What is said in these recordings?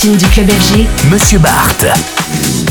Platine du club FG, Monsieur Barthes.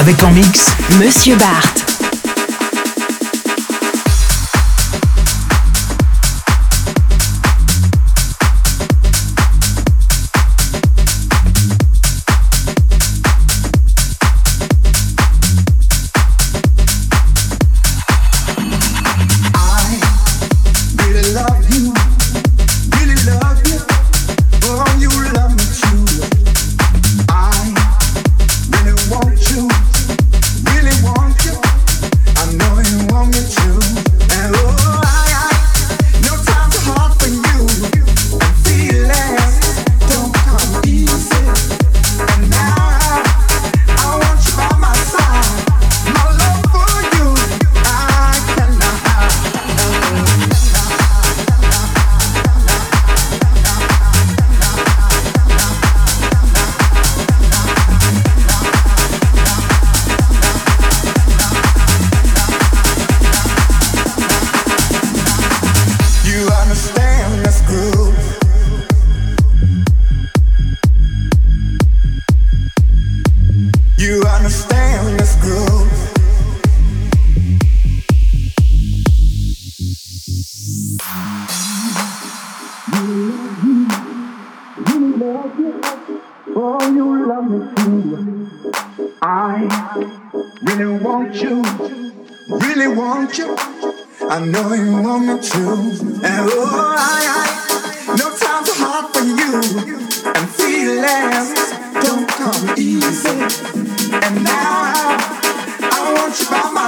Avec en mix Monsieur Bart. by my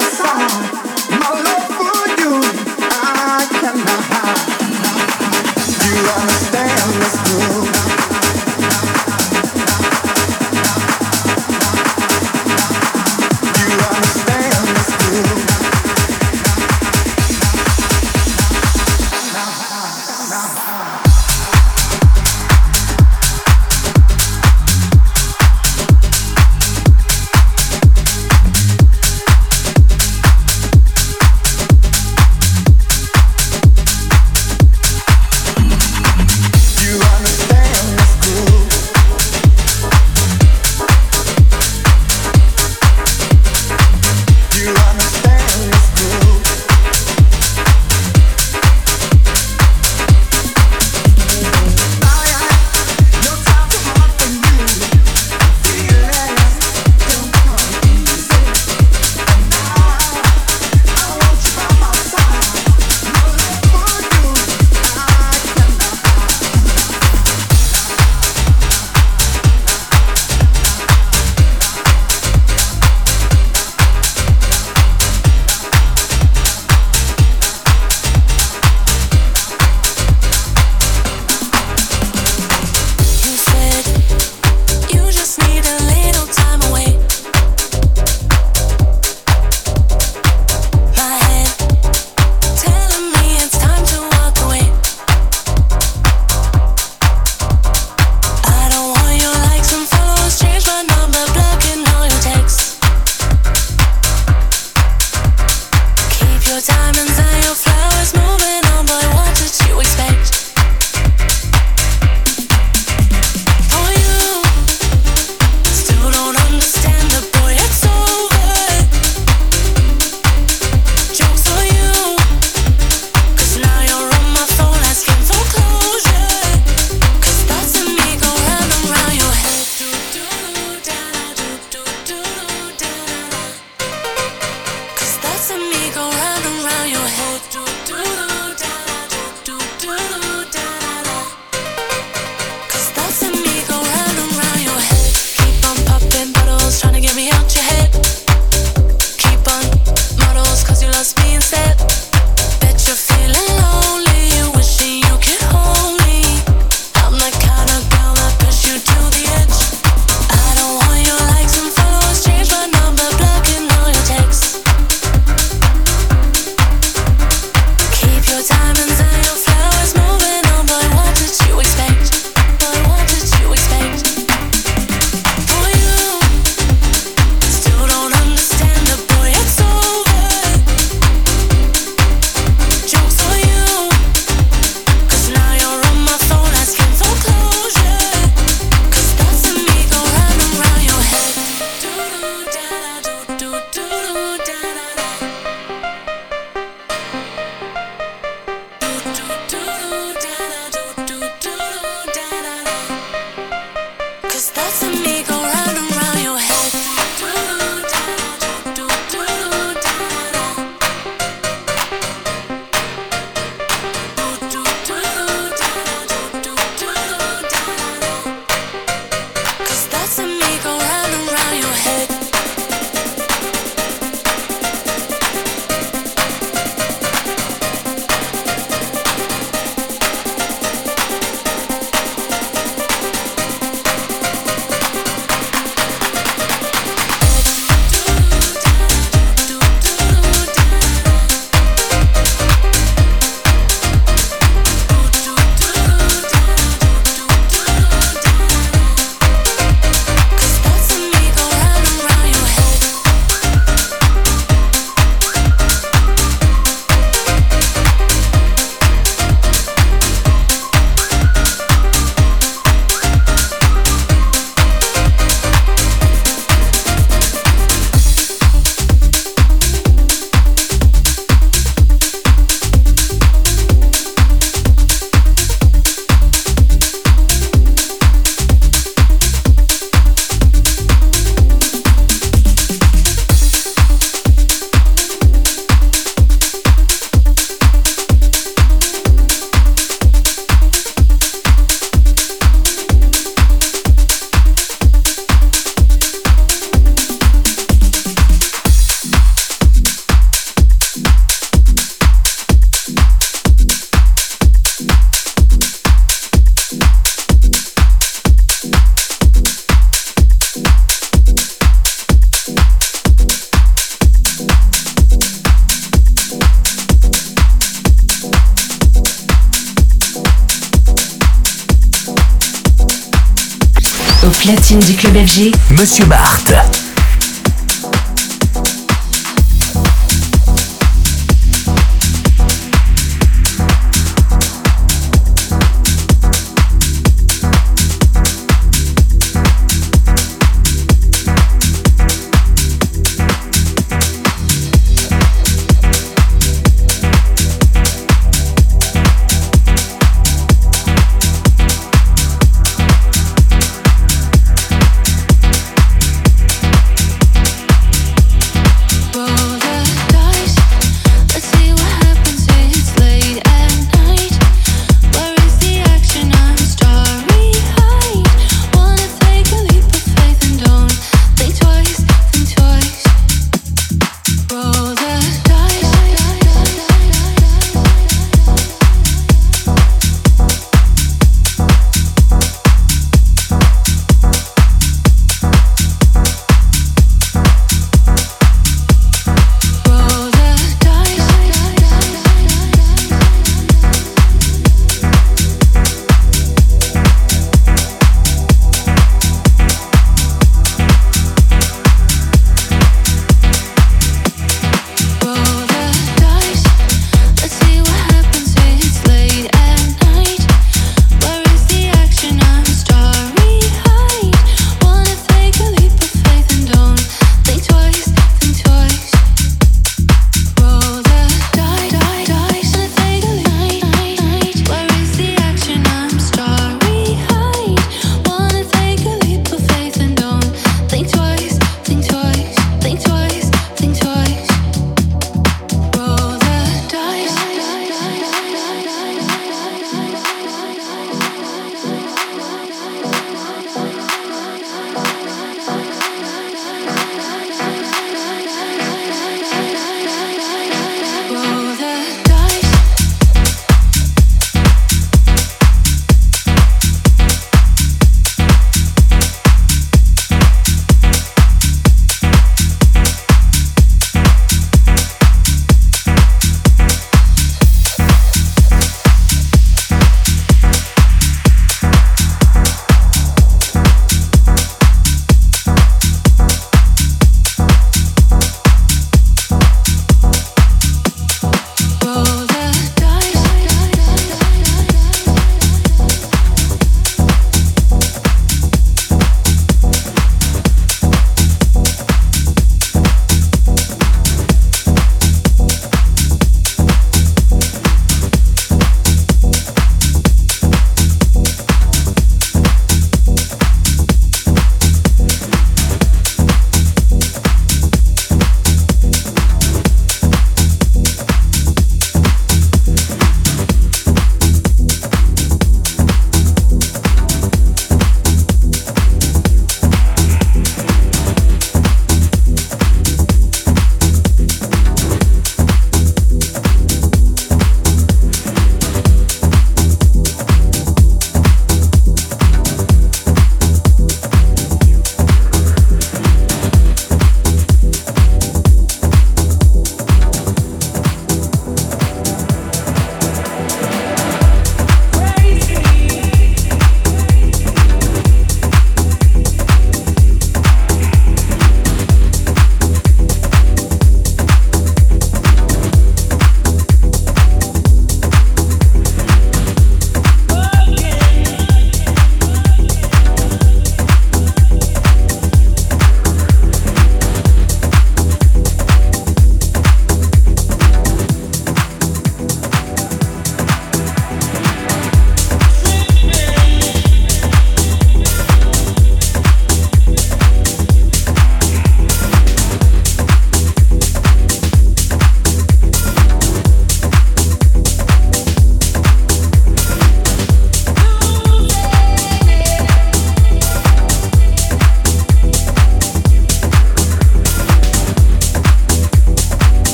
platine du club FG, Monsieur Barthes.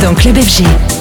Dans Club FG.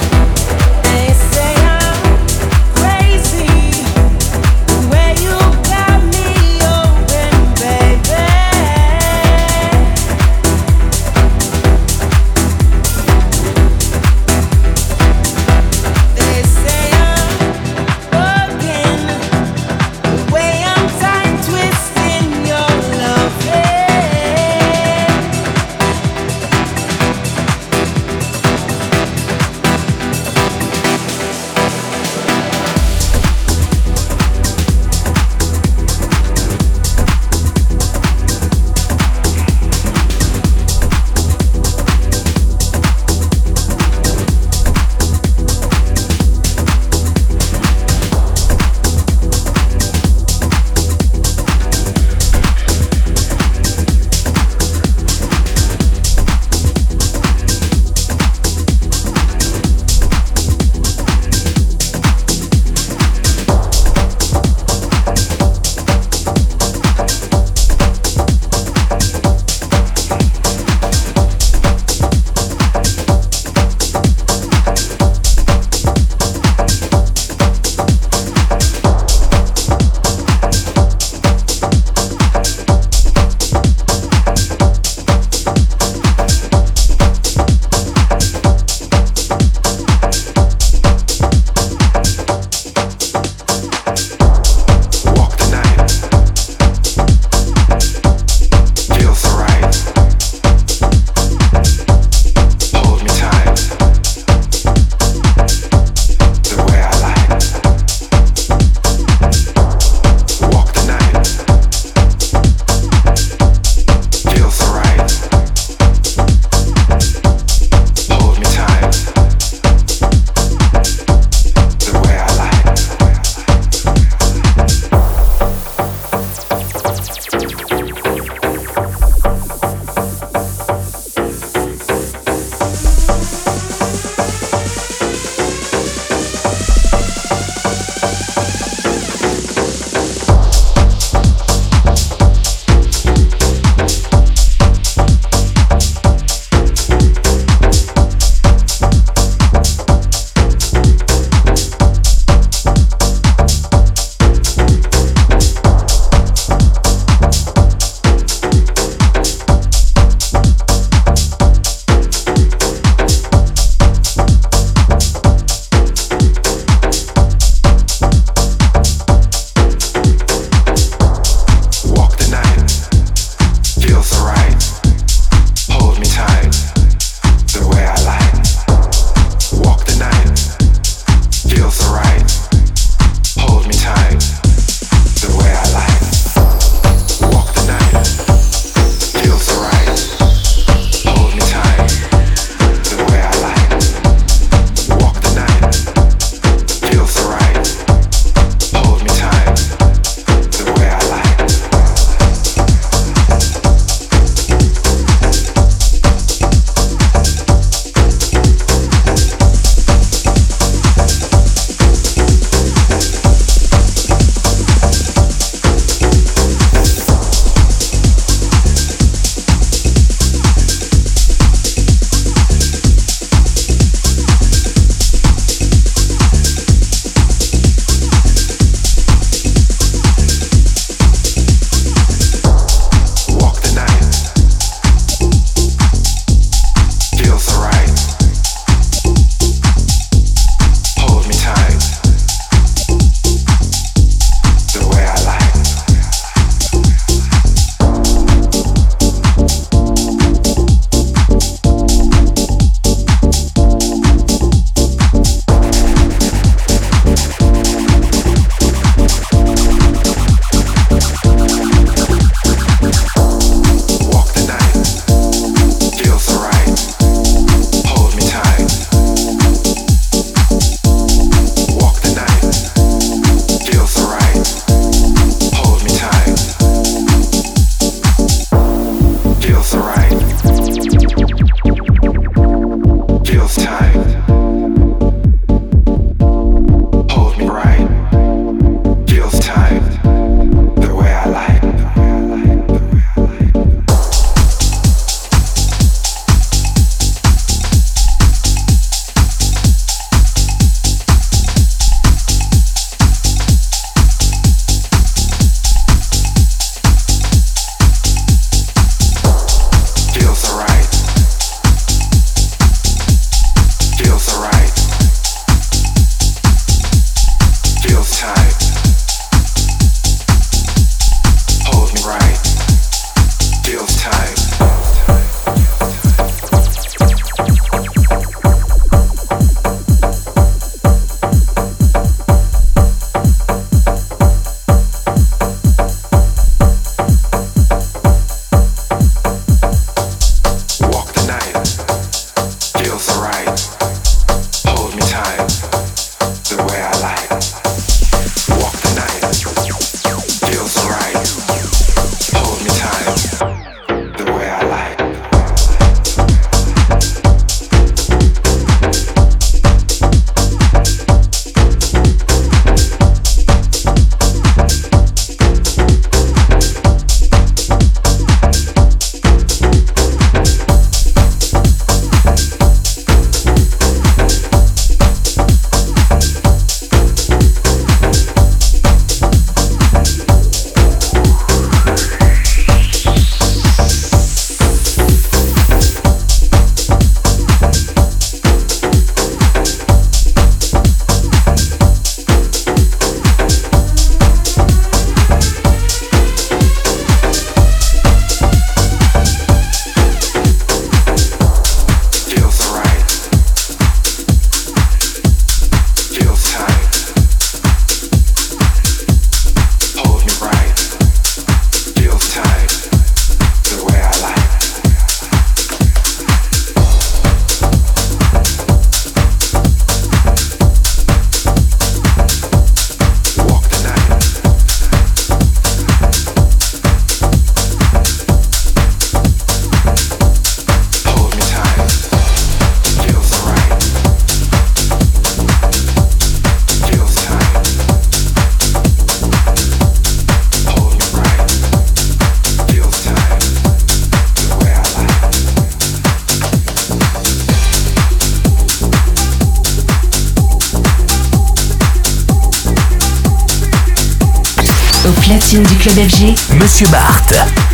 Monsieur Bart.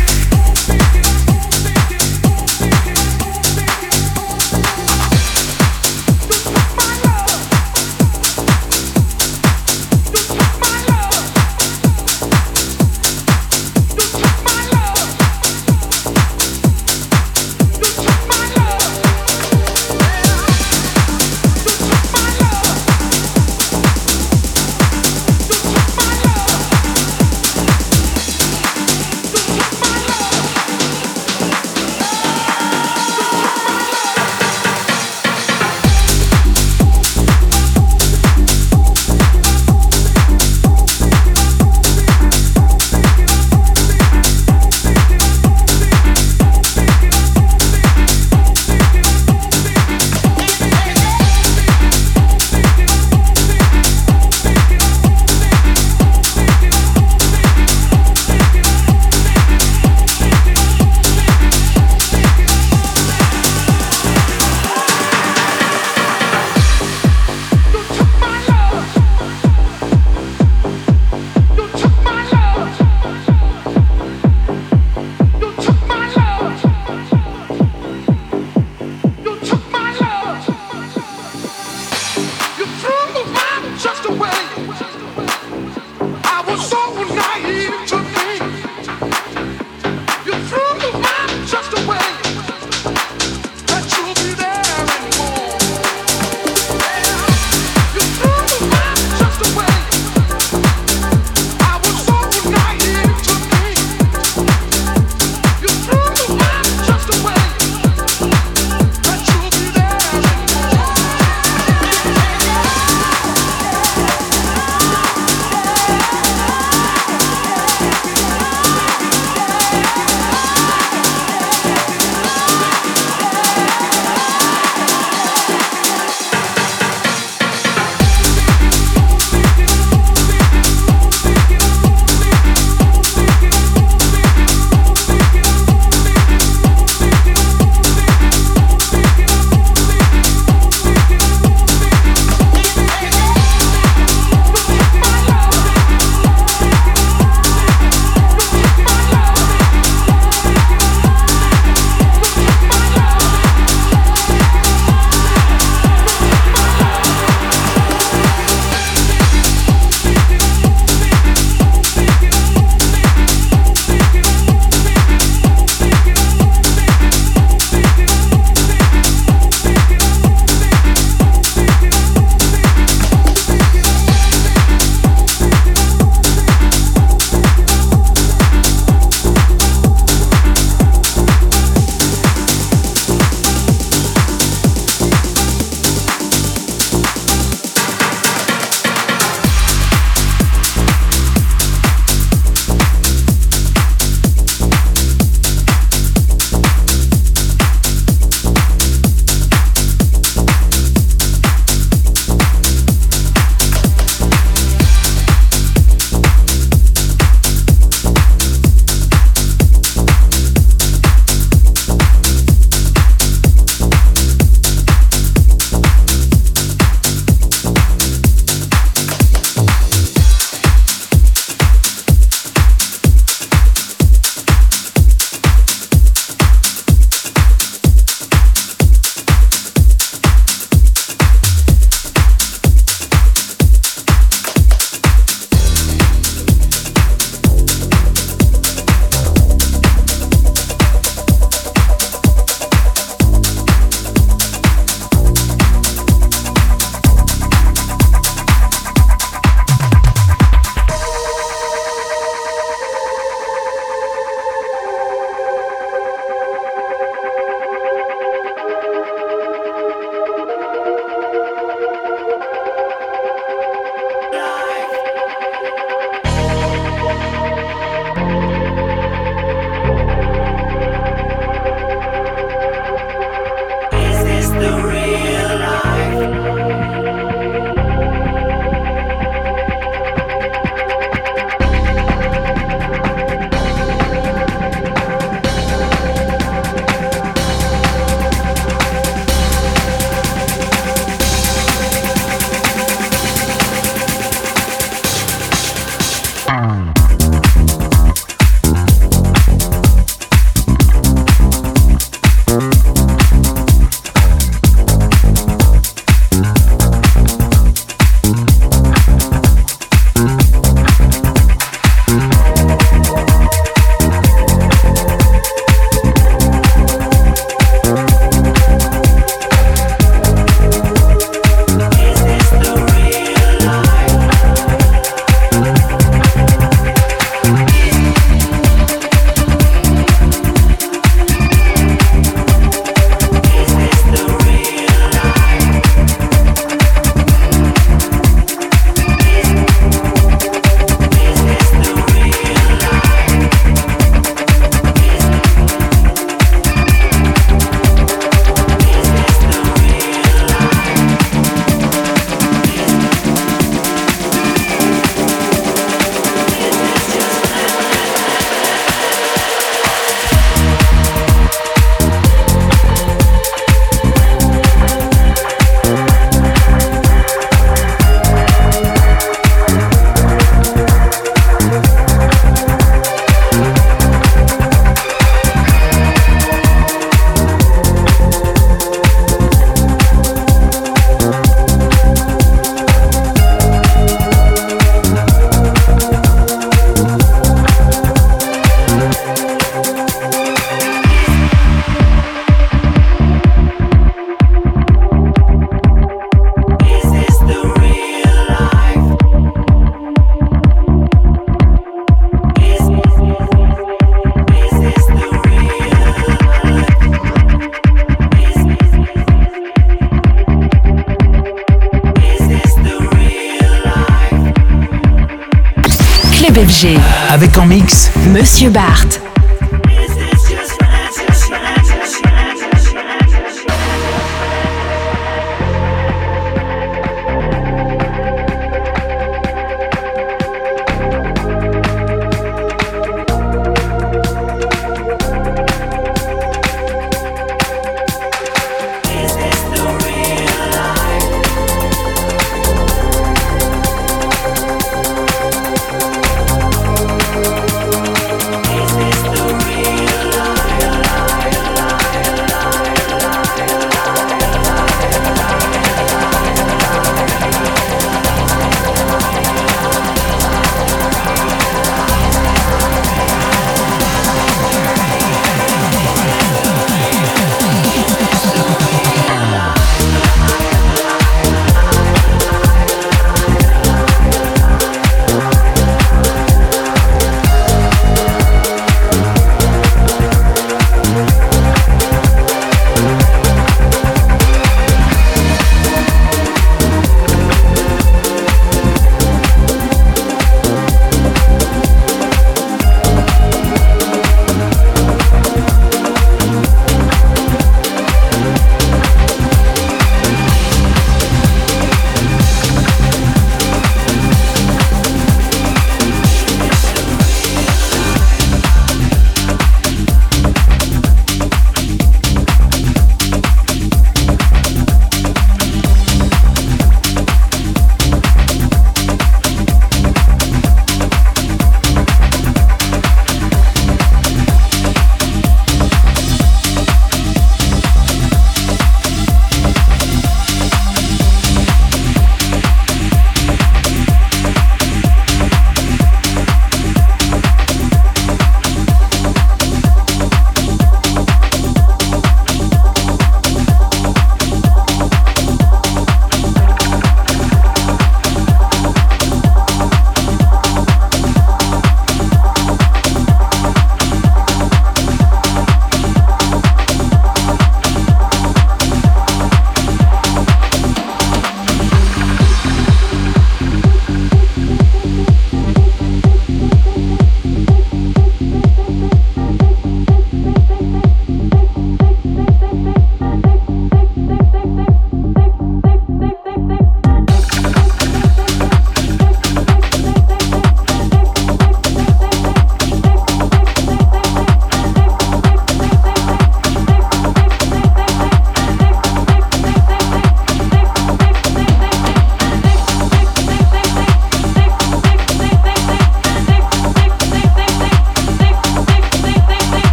FG. avec en mix Monsieur Bart.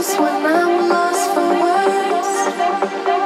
when I'm lost for words.